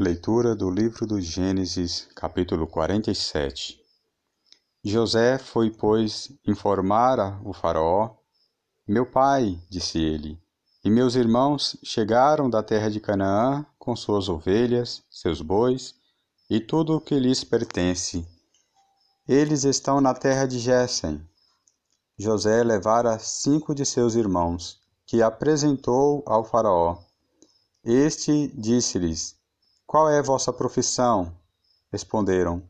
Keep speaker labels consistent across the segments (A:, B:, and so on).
A: Leitura do livro do Gênesis, capítulo 47. José foi, pois, informar o Faraó. Meu pai, disse ele, e meus irmãos chegaram da terra de Canaã com suas ovelhas, seus bois e tudo o que lhes pertence. Eles estão na terra de Gessem. José levara cinco de seus irmãos, que apresentou ao Faraó. Este disse-lhes: Qual é vossa profissão? Responderam: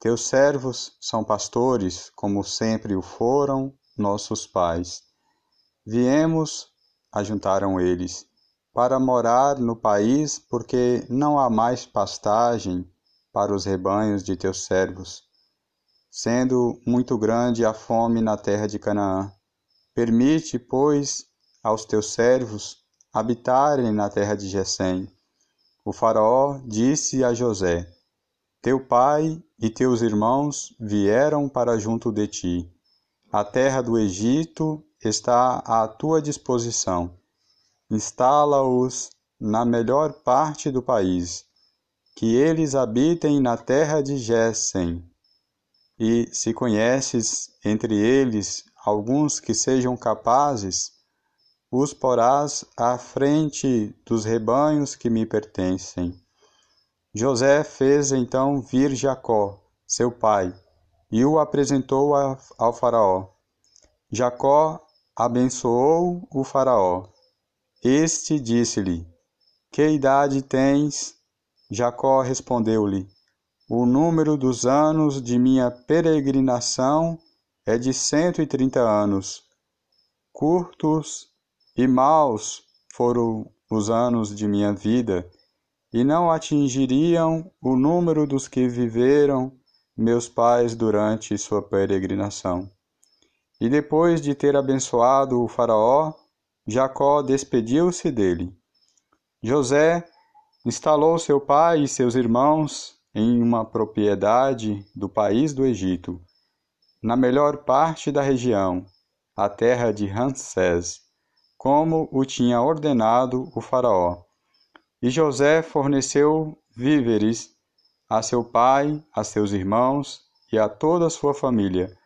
A: Teus servos são pastores, como sempre o foram nossos pais. Viemos, ajuntaram eles, para morar no país, porque não há mais pastagem para os rebanhos de teus servos, sendo muito grande a fome na terra de Canaã. Permite, pois, aos teus servos habitarem na terra de Gesem. O faraó disse a José: Teu pai e teus irmãos vieram para junto de ti. A terra do Egito está à tua disposição. Instala-os na melhor parte do país, que eles habitem na terra de Gesem. E se conheces entre eles alguns que sejam capazes, os porás à frente dos rebanhos que me pertencem. José fez então vir Jacó, seu pai, e o apresentou ao Faraó. Jacó abençoou o Faraó. Este disse-lhe: Que idade tens? Jacó respondeu-lhe: O número dos anos de minha peregrinação é de cento e trinta anos. Curtos e maus foram os anos de minha vida, e não atingiriam o número dos que viveram meus pais durante sua peregrinação. E depois de ter abençoado o Faraó, Jacó despediu-se dele. José instalou seu pai e seus irmãos em uma propriedade do país do Egito, na melhor parte da região, a terra de Ramsés como o tinha ordenado o Faraó. E José forneceu víveres a seu pai, a seus irmãos e a toda a sua família,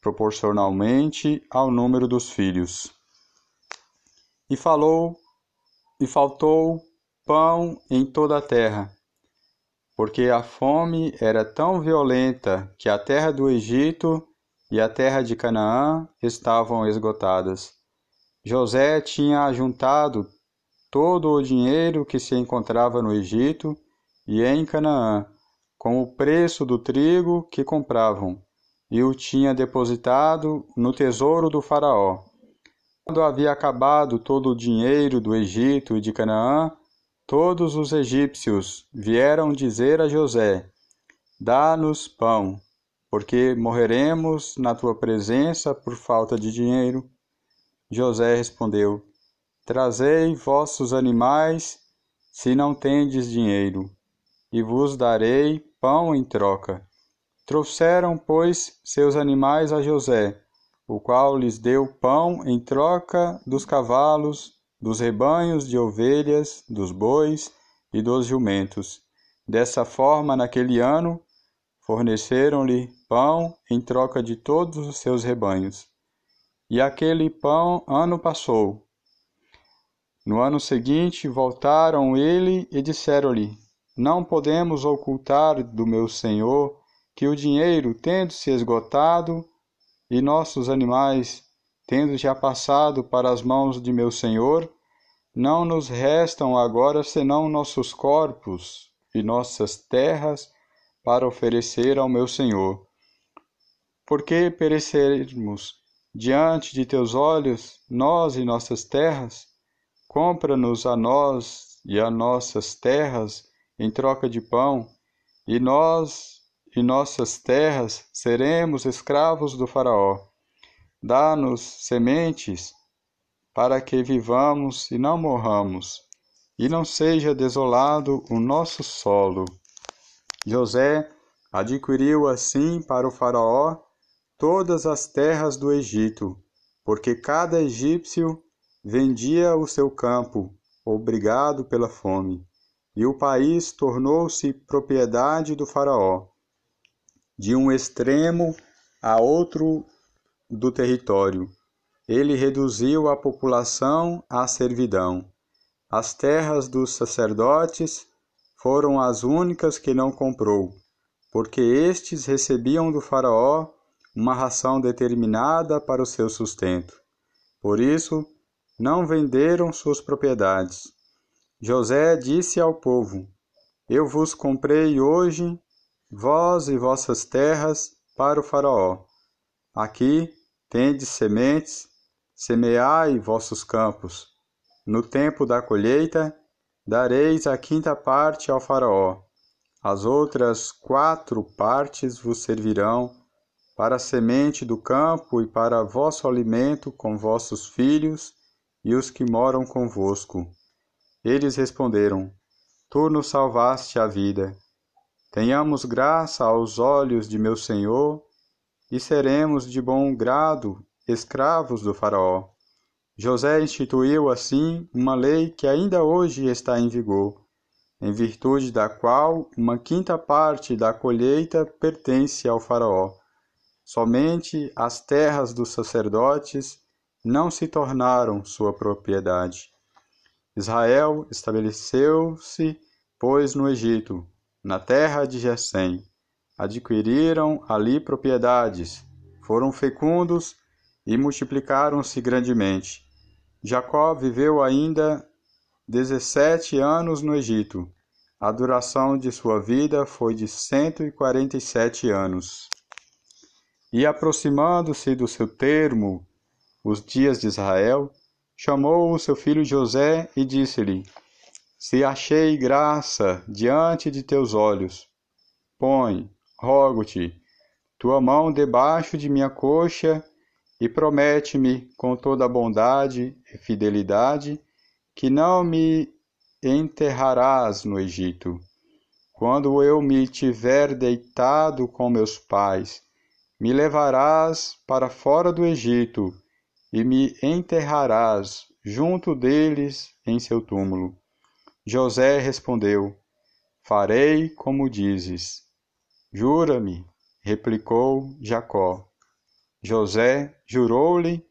A: proporcionalmente ao número dos filhos. E falou e faltou pão em toda a terra, porque a fome era tão violenta que a terra do Egito e a terra de Canaã estavam esgotadas. José tinha ajuntado todo o dinheiro que se encontrava no Egito e em Canaã, com o preço do trigo que compravam, e o tinha depositado no tesouro do Faraó. Quando havia acabado todo o dinheiro do Egito e de Canaã, todos os egípcios vieram dizer a José: Dá-nos pão, porque morreremos na tua presença por falta de dinheiro. José respondeu: Trazei vossos animais, se não tendes dinheiro, e vos darei pão em troca. Trouxeram, pois, seus animais a José, o qual lhes deu pão em troca dos cavalos, dos rebanhos de ovelhas, dos bois e dos jumentos. Dessa forma, naquele ano, forneceram-lhe pão em troca de todos os seus rebanhos. E aquele pão ano passou. No ano seguinte voltaram ele e disseram-lhe: Não podemos ocultar do meu senhor que o dinheiro, tendo se esgotado, e nossos animais, tendo já passado para as mãos de meu senhor, não nos restam agora senão nossos corpos e nossas terras para oferecer ao meu senhor. Por que perecermos diante de teus olhos, nós e nossas terras? Compra-nos a nós e a nossas terras em troca de pão, e nós e nossas terras seremos escravos do Faraó. Dá-nos sementes para que vivamos e não morramos, e não seja desolado o nosso solo. José adquiriu assim para o Faraó todas as terras do Egito, porque cada egípcio vendia o seu campo, obrigado pela fome. e o país tornou-se propriedade do Faraó. De um extremo a outro do território, ele reduziu a população à servidão. As terras dos sacerdotes foram as únicas que não comprou, porque estes recebiam do Faraó uma ração determinada para o seu sustento. Por isso, não venderam suas propriedades. José disse ao povo: Eu vos comprei hoje, vós e vossas terras, para o Faraó. Aqui tendes sementes, semeai vossos campos. No tempo da colheita, dareis a quinta parte ao Faraó. As outras quatro partes vos servirão para a semente do campo e para vosso alimento com vossos filhos e os que moram convosco. Eles responderam: Tu nos salvaste a vida. Tenhamos graça aos olhos de meu Senhor e seremos de bom grado escravos do Faraó. José instituiu assim uma lei que ainda hoje está em vigor, em virtude da qual uma quinta parte da colheita pertence ao Faraó. Somente as terras dos sacerdotes não se tornaram sua propriedade. Israel estabeleceu-se, pois, no Egito, na terra de Gesem. Adquiriram ali propriedades, foram fecundos e multiplicaram-se grandemente. Jacó viveu ainda dezessete anos no Egito. A duração de sua vida foi de cento e quarenta e sete anos. E aproximando-se do seu termo, os dias de Israel, chamou o seu filho José e disse-lhe: Se achei graça diante de teus olhos, põe, rogo-te, tua mão debaixo de minha coxa e promete-me com toda bondade e fidelidade que não me enterrarás no Egito. Quando eu me tiver deitado com meus pais, me levarás para fora do Egito e me enterrarás junto deles em seu túmulo. José respondeu: Farei como dizes. Jura-me, replicou Jacó. José jurou-lhe,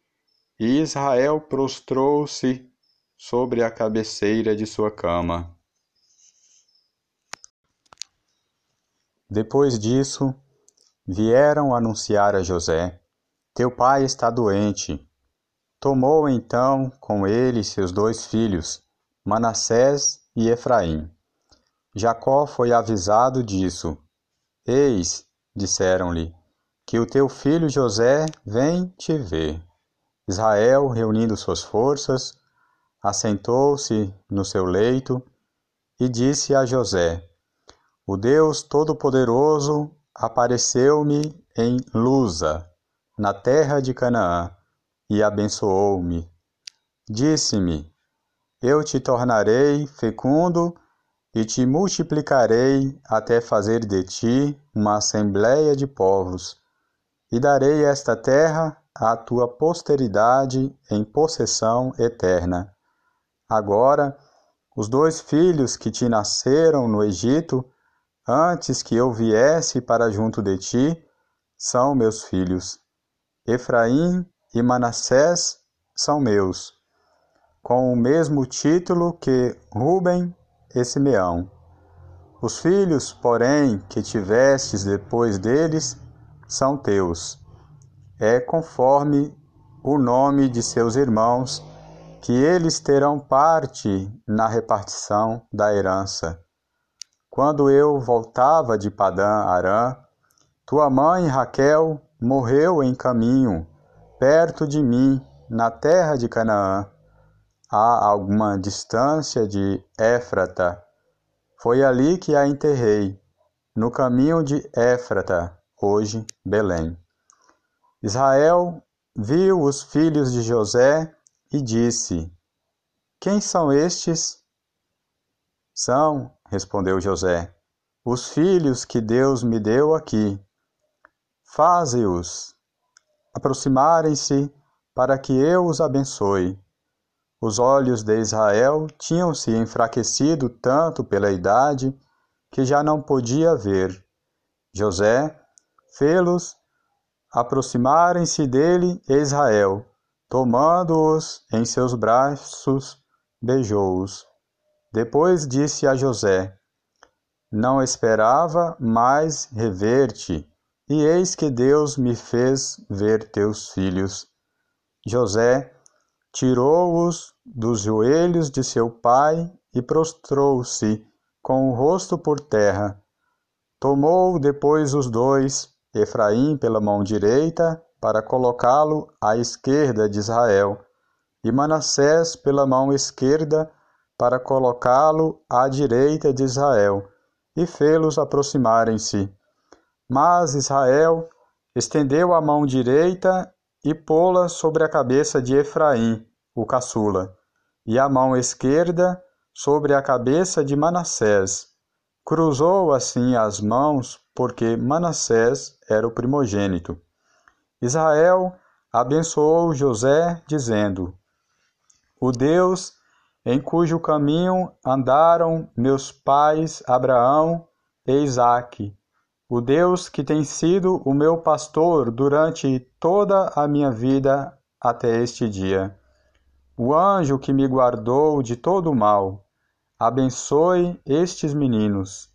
A: e Israel prostrou-se sobre a cabeceira de sua cama. Depois disso, vieram anunciar a José: Teu pai está doente. Tomou então com ele seus dois filhos, Manassés e Efraim. Jacó foi avisado disso. Eis, disseram-lhe, que o teu filho José vem te ver. Israel, reunindo suas forças, assentou-se no seu leito e disse a José: O Deus Todo-Poderoso apareceu-me em Lusa, na terra de Canaã e abençoou-me. Disse-me: Eu te tornarei fecundo e te multiplicarei até fazer de ti uma assembléia de povos, e darei esta terra à tua posteridade em possessão eterna. Agora, os dois filhos que te nasceram no Egito, antes que eu viesse para junto de ti, são meus filhos. Efraim e Manassés são meus, com o mesmo título que Ruben e Simeão. Os filhos, porém, que tivestes depois deles, são teus. É conforme o nome de seus irmãos, que eles terão parte na repartição da herança. Quando eu voltava de Padã Arã, tua mãe Raquel morreu em caminho perto de mim, na terra de Canaã, a alguma distância de Éfrata. Foi ali que a enterrei, no caminho de Éfrata, hoje Belém. Israel viu os filhos de José e disse: Quem são estes? São, respondeu José, os filhos que Deus me deu aqui. Faze-os aproximarem-se para que eu os abençoe. Os olhos de Israel tinham-se enfraquecido tanto pela idade que já não podia ver. José fê-los aproximarem-se dele e Israel, tomando-os em seus braços, beijou-os. Depois disse a José: Não esperava mais rever-te, e eis que Deus me fez ver teus filhos. José tirou-os dos joelhos de seu pai e prostrou-se com o rosto por terra. Tomou depois os dois, Efraim pela mão direita, para colocá-lo à esquerda de Israel, e Manassés pela mão esquerda, para colocá-lo à direita de Israel, e fê-los aproximarem-se. Mas Israel estendeu a mão direita e pô-la sobre a cabeça de Efraim, o caçula, e a mão esquerda sobre a cabeça de Manassés. Cruzou assim as mãos, porque Manassés era o primogênito. Israel abençoou José, dizendo: O Deus em cujo caminho andaram meus pais Abraão e Isaque, o Deus que tem sido o meu pastor durante toda a minha vida até este dia. O anjo que me guardou de todo o mal, abençoe estes meninos.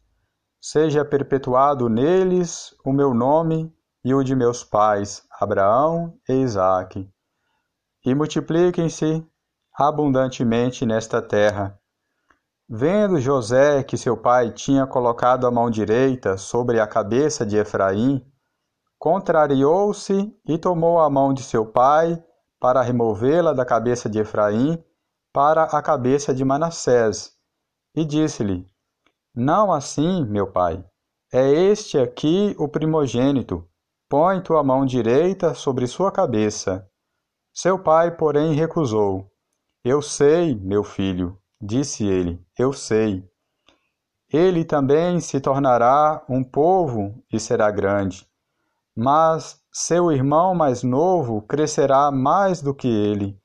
A: Seja perpetuado neles o meu nome e o de meus pais, Abraão e Isaque. E multipliquem-se abundantemente nesta terra. Vendo José que seu pai tinha colocado a mão direita sobre a cabeça de Efraim, contrariou-se e tomou a mão de seu pai para removê-la da cabeça de Efraim para a cabeça de Manassés, e disse-lhe: Não assim, meu pai, é este aqui o primogênito, põe tua mão direita sobre sua cabeça. Seu pai, porém, recusou. Eu sei, meu filho, disse ele, eu sei. Ele também se tornará um povo e será grande, mas seu irmão mais novo crescerá mais do que ele,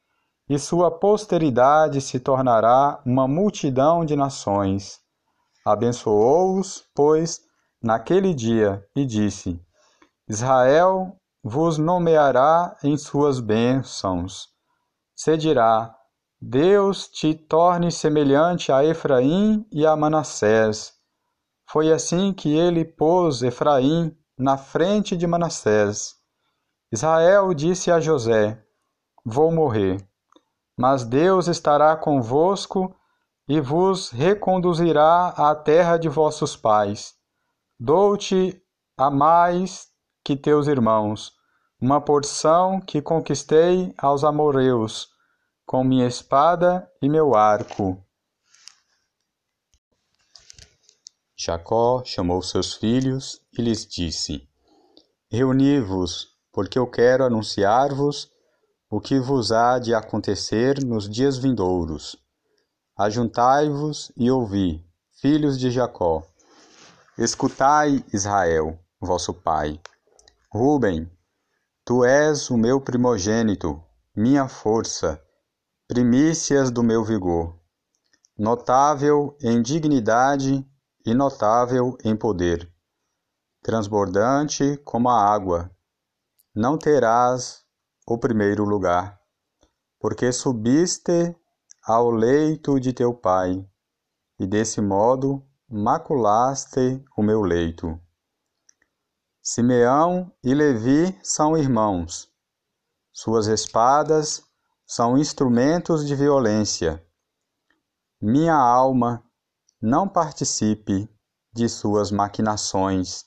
A: e sua posteridade se tornará uma multidão de nações. Abençoou-os, pois, naquele dia, e disse: Israel vos nomeará em suas bênçãos. Se dirá: Deus te torne semelhante a Efraim e a Manassés. Foi assim que ele pôs Efraim na frente de Manassés. Israel disse a José: Vou morrer, mas Deus estará convosco e vos reconduzirá à terra de vossos pais. Dou-te a mais que teus irmãos, uma porção que conquistei aos amoreus com minha espada e meu arco.
B: Jacó chamou seus filhos e lhes disse: Reuni-vos, porque eu quero anunciar-vos o que vos há de acontecer nos dias vindouros. Ajuntai-vos e ouvi, filhos de Jacó. Escutai, Israel, vosso pai. Ruben, tu és o meu primogênito, minha força primícias do meu vigor, notável em dignidade e notável em poder, transbordante como a água, não terás o primeiro lugar, porque subiste ao leito de teu pai, e desse modo maculaste o meu leito. Simeão e Levi são irmãos. Suas espadas são instrumentos de violência. Minha alma não participe de suas maquinações.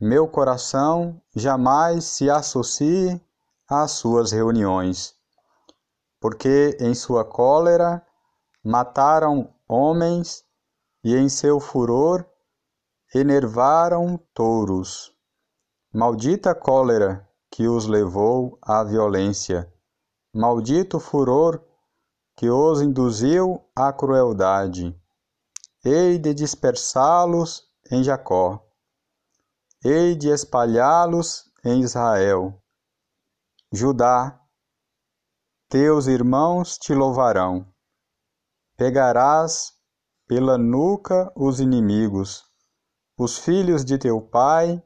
B: Meu coração jamais se associe às suas reuniões, porque em sua cólera mataram homens e em seu furor enervaram touros. Maldita cólera que os levou à violência maldito furor que os induziu à crueldade. Hei de dispersá-los em Jacó, hei de espalhá-los em Israel. Judá, teus irmãos te louvarão. Pegarás pela nuca os inimigos. Os filhos de teu pai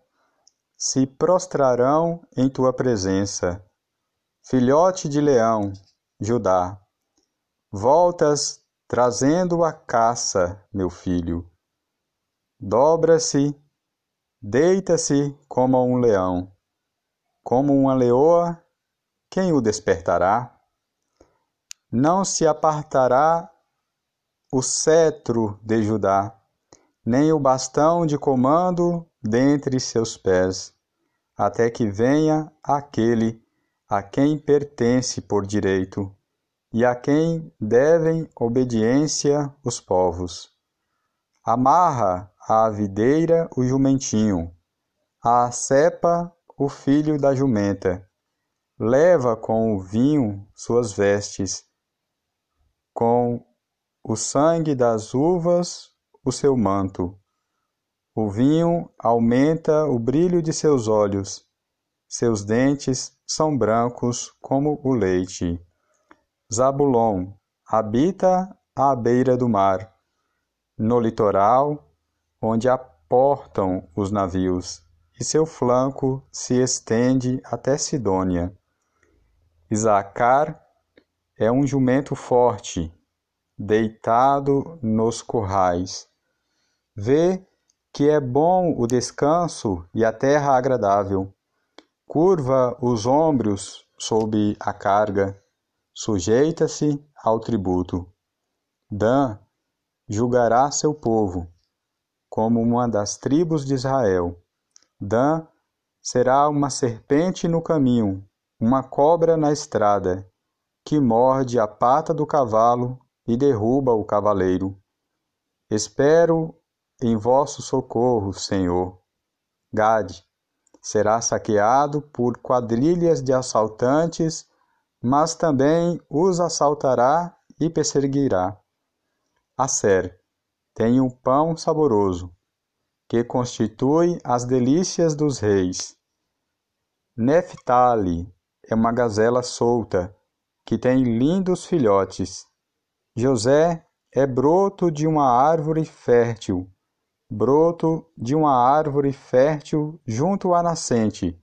B: se prostrarão em tua presença. Filhote de leão, Judá, voltas trazendo a caça, meu filho. Dobra-se, deita-se como um leão, como uma leoa, quem o despertará? Não se apartará o cetro de Judá, nem o bastão de comando dentre seus pés, até que venha aquele a quem pertence por direito e a quem devem obediência os povos. Amarra à videira o jumentinho, à cepa o filho da jumenta, leva com o vinho suas vestes, com o sangue das uvas o seu manto. O vinho aumenta o brilho de seus olhos, seus dentes são brancos como o leite. Zabulon habita à beira do mar, no litoral, onde aportam os navios, e seu flanco se estende até Sidônia. Isacar é um jumento forte, deitado nos currais. Vê que é bom o descanso e a terra agradável. Curva os ombros sob a carga, sujeita-se ao tributo. Dan julgará seu povo, como uma das tribos de Israel. Dan será uma serpente no caminho, uma cobra na estrada, que morde a pata do cavalo e derruba o cavaleiro. Espero em vosso socorro, Senhor. Gade será saqueado por quadrilhas de assaltantes, mas também os assaltará e perseguirá. Aser tem um pão saboroso, que constitui as delícias dos reis. Neftali é uma gazela solta, que tem lindos filhotes. José é broto de uma árvore fértil, broto de uma árvore fértil junto à nascente.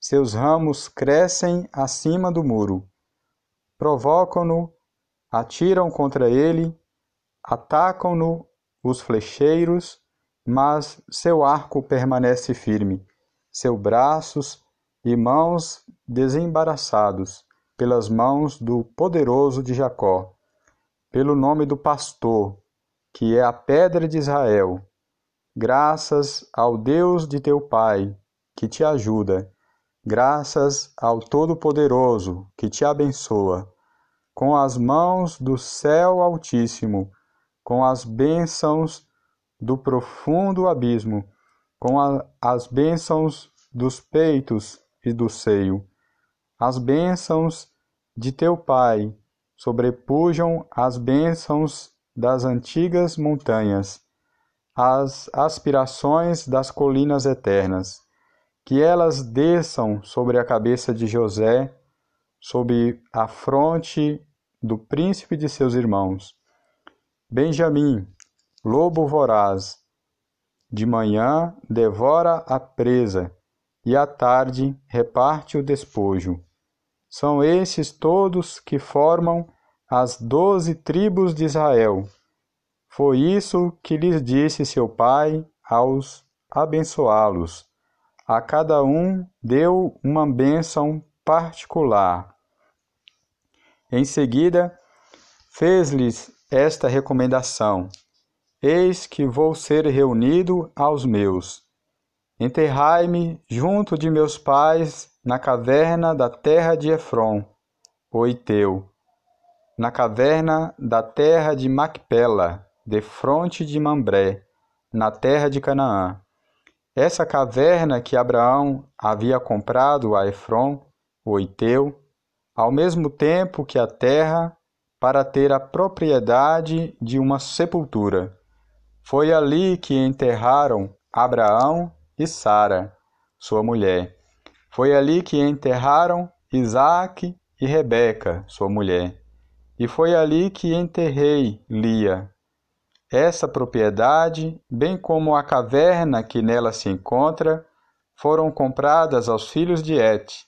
B: Seus ramos crescem acima do muro. Provocam-no, atiram contra ele, atacam-no os flecheiros, mas seu arco permanece firme, seus braços e mãos desembaraçados pelas mãos do poderoso de Jacó pelo nome do pastor, que é a pedra de Israel. Graças ao Deus de teu Pai, que te ajuda. Graças ao Todo-Poderoso, que te abençoa. Com as mãos do céu Altíssimo, com as bênçãos do profundo abismo, com a, as bênçãos dos peitos e do seio, as bênçãos de teu Pai, sobrepujam as bênçãos das antigas montanhas, as aspirações das colinas eternas, que elas desçam sobre a cabeça de José, sob a fronte do príncipe de seus irmãos. Benjamim, lobo voraz, de manhã devora a presa, e à tarde reparte o despojo. São esses todos que formam as doze tribos de Israel. Foi isso que lhes disse seu pai aos abençoá-los. A cada um deu uma bênção particular. Em seguida, fez-lhes esta recomendação: Eis que vou ser reunido aos meus. Enterrai-me junto de meus pais na caverna da terra de Efron, o Iteu, na caverna da terra de Macpela, defronte de Mambré, na terra de Canaã. Essa caverna que Abraão havia comprado a Efron, o Iteu, ao mesmo tempo que a terra, para ter a propriedade de uma sepultura. Foi ali que enterraram Abraão e Sara, sua mulher foi ali que enterraram Isaque
A: e Rebeca, sua mulher. E foi ali que enterrei Lia. Essa propriedade, bem como a caverna que nela se encontra, foram compradas aos filhos de Et.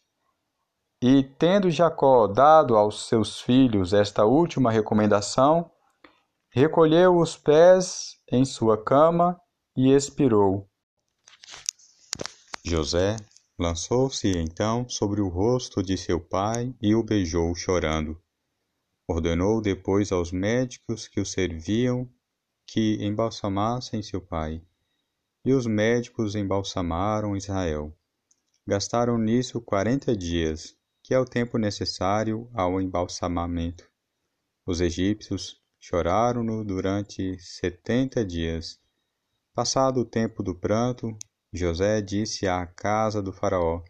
A: E, tendo Jacó dado aos seus filhos esta última recomendação, recolheu os pés em sua cama e expirou.
B: José lançou-se então sobre o rosto de seu pai e o beijou chorando. Ordenou depois aos médicos que o serviam que embalsamassem seu pai. E os médicos embalsamaram Israel. Gastaram nisso quarenta dias, que é o tempo necessário ao embalsamamento. Os egípcios choraram-no durante setenta dias. Passado o tempo do pranto, José disse à casa do Faraó: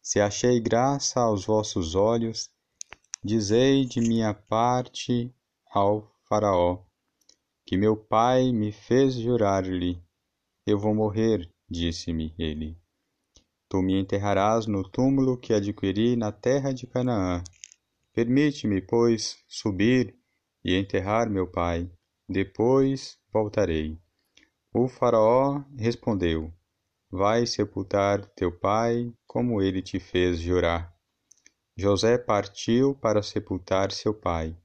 B: Se achei graça aos vossos olhos, dizei de minha parte ao Faraó, que meu pai me fez jurar-lhe eu vou morrer, disse-me ele. Tu me enterrarás no túmulo que adquiri na terra de Canaã. Permite-me, pois, subir e enterrar meu pai. Depois voltarei. O Faraó respondeu: Vai sepultar teu pai, como ele te fez jurar. José partiu para sepultar seu pai.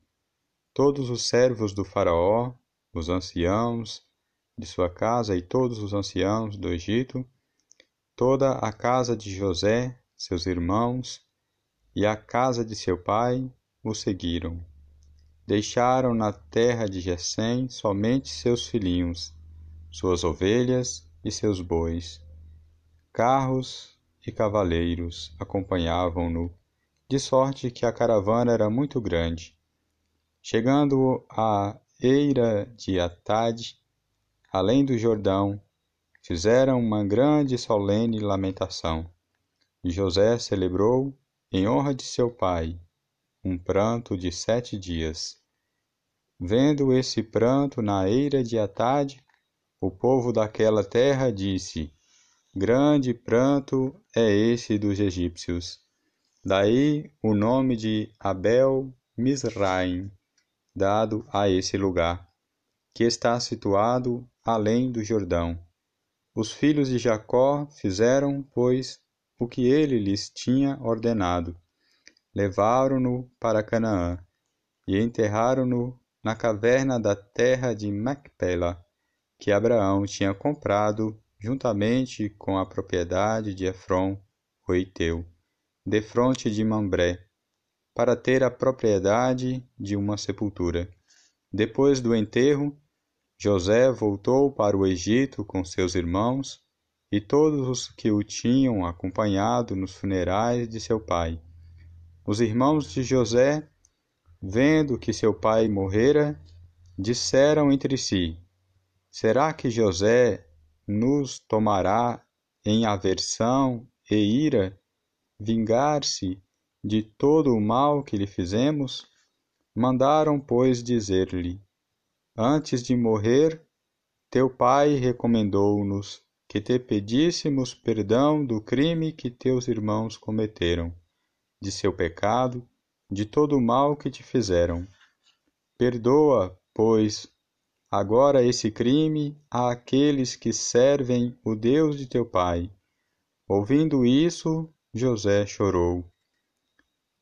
B: Todos os servos do Faraó, os anciãos, de sua casa e todos os anciãos do Egito, toda a casa de José, seus irmãos, e a casa de seu pai o seguiram. Deixaram na terra de Gesem somente seus filhinhos, suas ovelhas e seus bois. Carros e cavaleiros acompanhavam-no, de sorte que a caravana era muito grande. Chegando à eira de Atade, além do Jordão, fizeram uma grande e solene lamentação. E José celebrou, em honra de seu pai, um pranto de sete dias. Vendo esse pranto na eira de Atade, o povo daquela terra disse: Grande pranto é esse dos egípcios. Daí o nome de Abel Misraim, dado a esse lugar, que está situado além do Jordão. Os filhos de Jacó fizeram, pois, o que ele lhes tinha ordenado. Levaram-no para Canaã e enterraram-no na caverna da terra de Macpela, que Abraão tinha comprado juntamente com a propriedade de Efron, o Iteu, defronte de Mambré, para ter a propriedade de uma sepultura. Depois do enterro, José voltou para o Egito com seus irmãos e todos os que o tinham acompanhado nos funerais de seu pai. Os irmãos de José, vendo que seu pai morrera, disseram entre si: Será que José nos tomará em aversão e ira, vingar-se de todo o mal que lhe fizemos? Mandaram, pois, dizer-lhe: Antes de morrer, teu pai recomendou-nos que te pedíssemos perdão do crime que teus irmãos cometeram, de seu pecado, de todo o mal que te fizeram. Perdoa, pois, agora esse crime àqueles que servem o Deus de teu pai. Ouvindo isso, José chorou.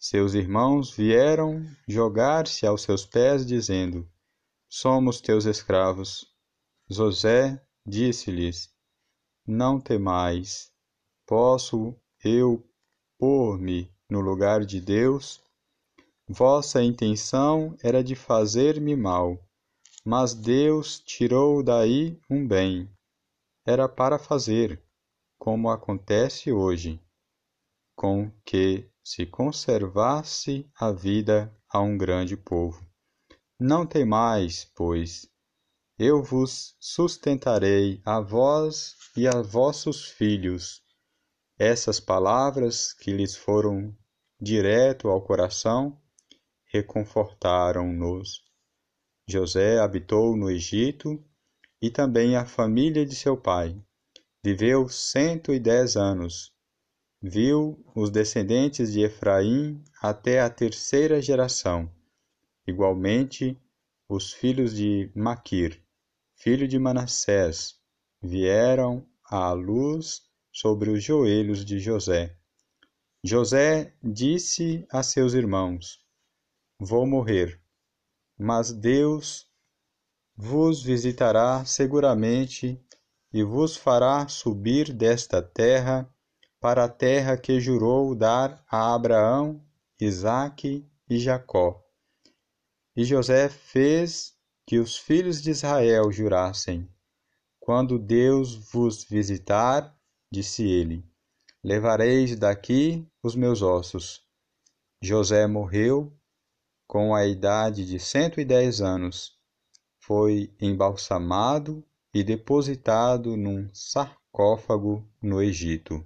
B: Seus irmãos vieram jogar-se aos seus pés, dizendo: somos teus escravos. José disse-lhes: Não temais, posso eu pôr-me no lugar de Deus? Vossa intenção era de fazer-me mal, mas Deus tirou daí um bem. Era para fazer, como acontece hoje, com que se conservasse a vida a um grande povo. Não temais, pois, eu vos sustentarei a vós e a vossos filhos. Essas palavras que lhes foram direto ao coração reconfortaram-nos. José habitou no Egito e também a família de seu pai. Viveu cento e dez anos.
A: Viu os descendentes de Efraim até a terceira geração. Igualmente, os filhos de Maquir, filho de Manassés, vieram à luz sobre os joelhos de José. José disse a seus irmãos: Vou morrer, mas Deus vos visitará seguramente e vos fará subir desta terra para a terra que jurou dar a Abraão, Isaque e Jacó. E José fez que os filhos de Israel jurassem: Quando Deus vos visitar, disse ele, levareis daqui os meus ossos. José morreu com a idade de cento e dez anos foi embalsamado e depositado num sarcófago no Egito.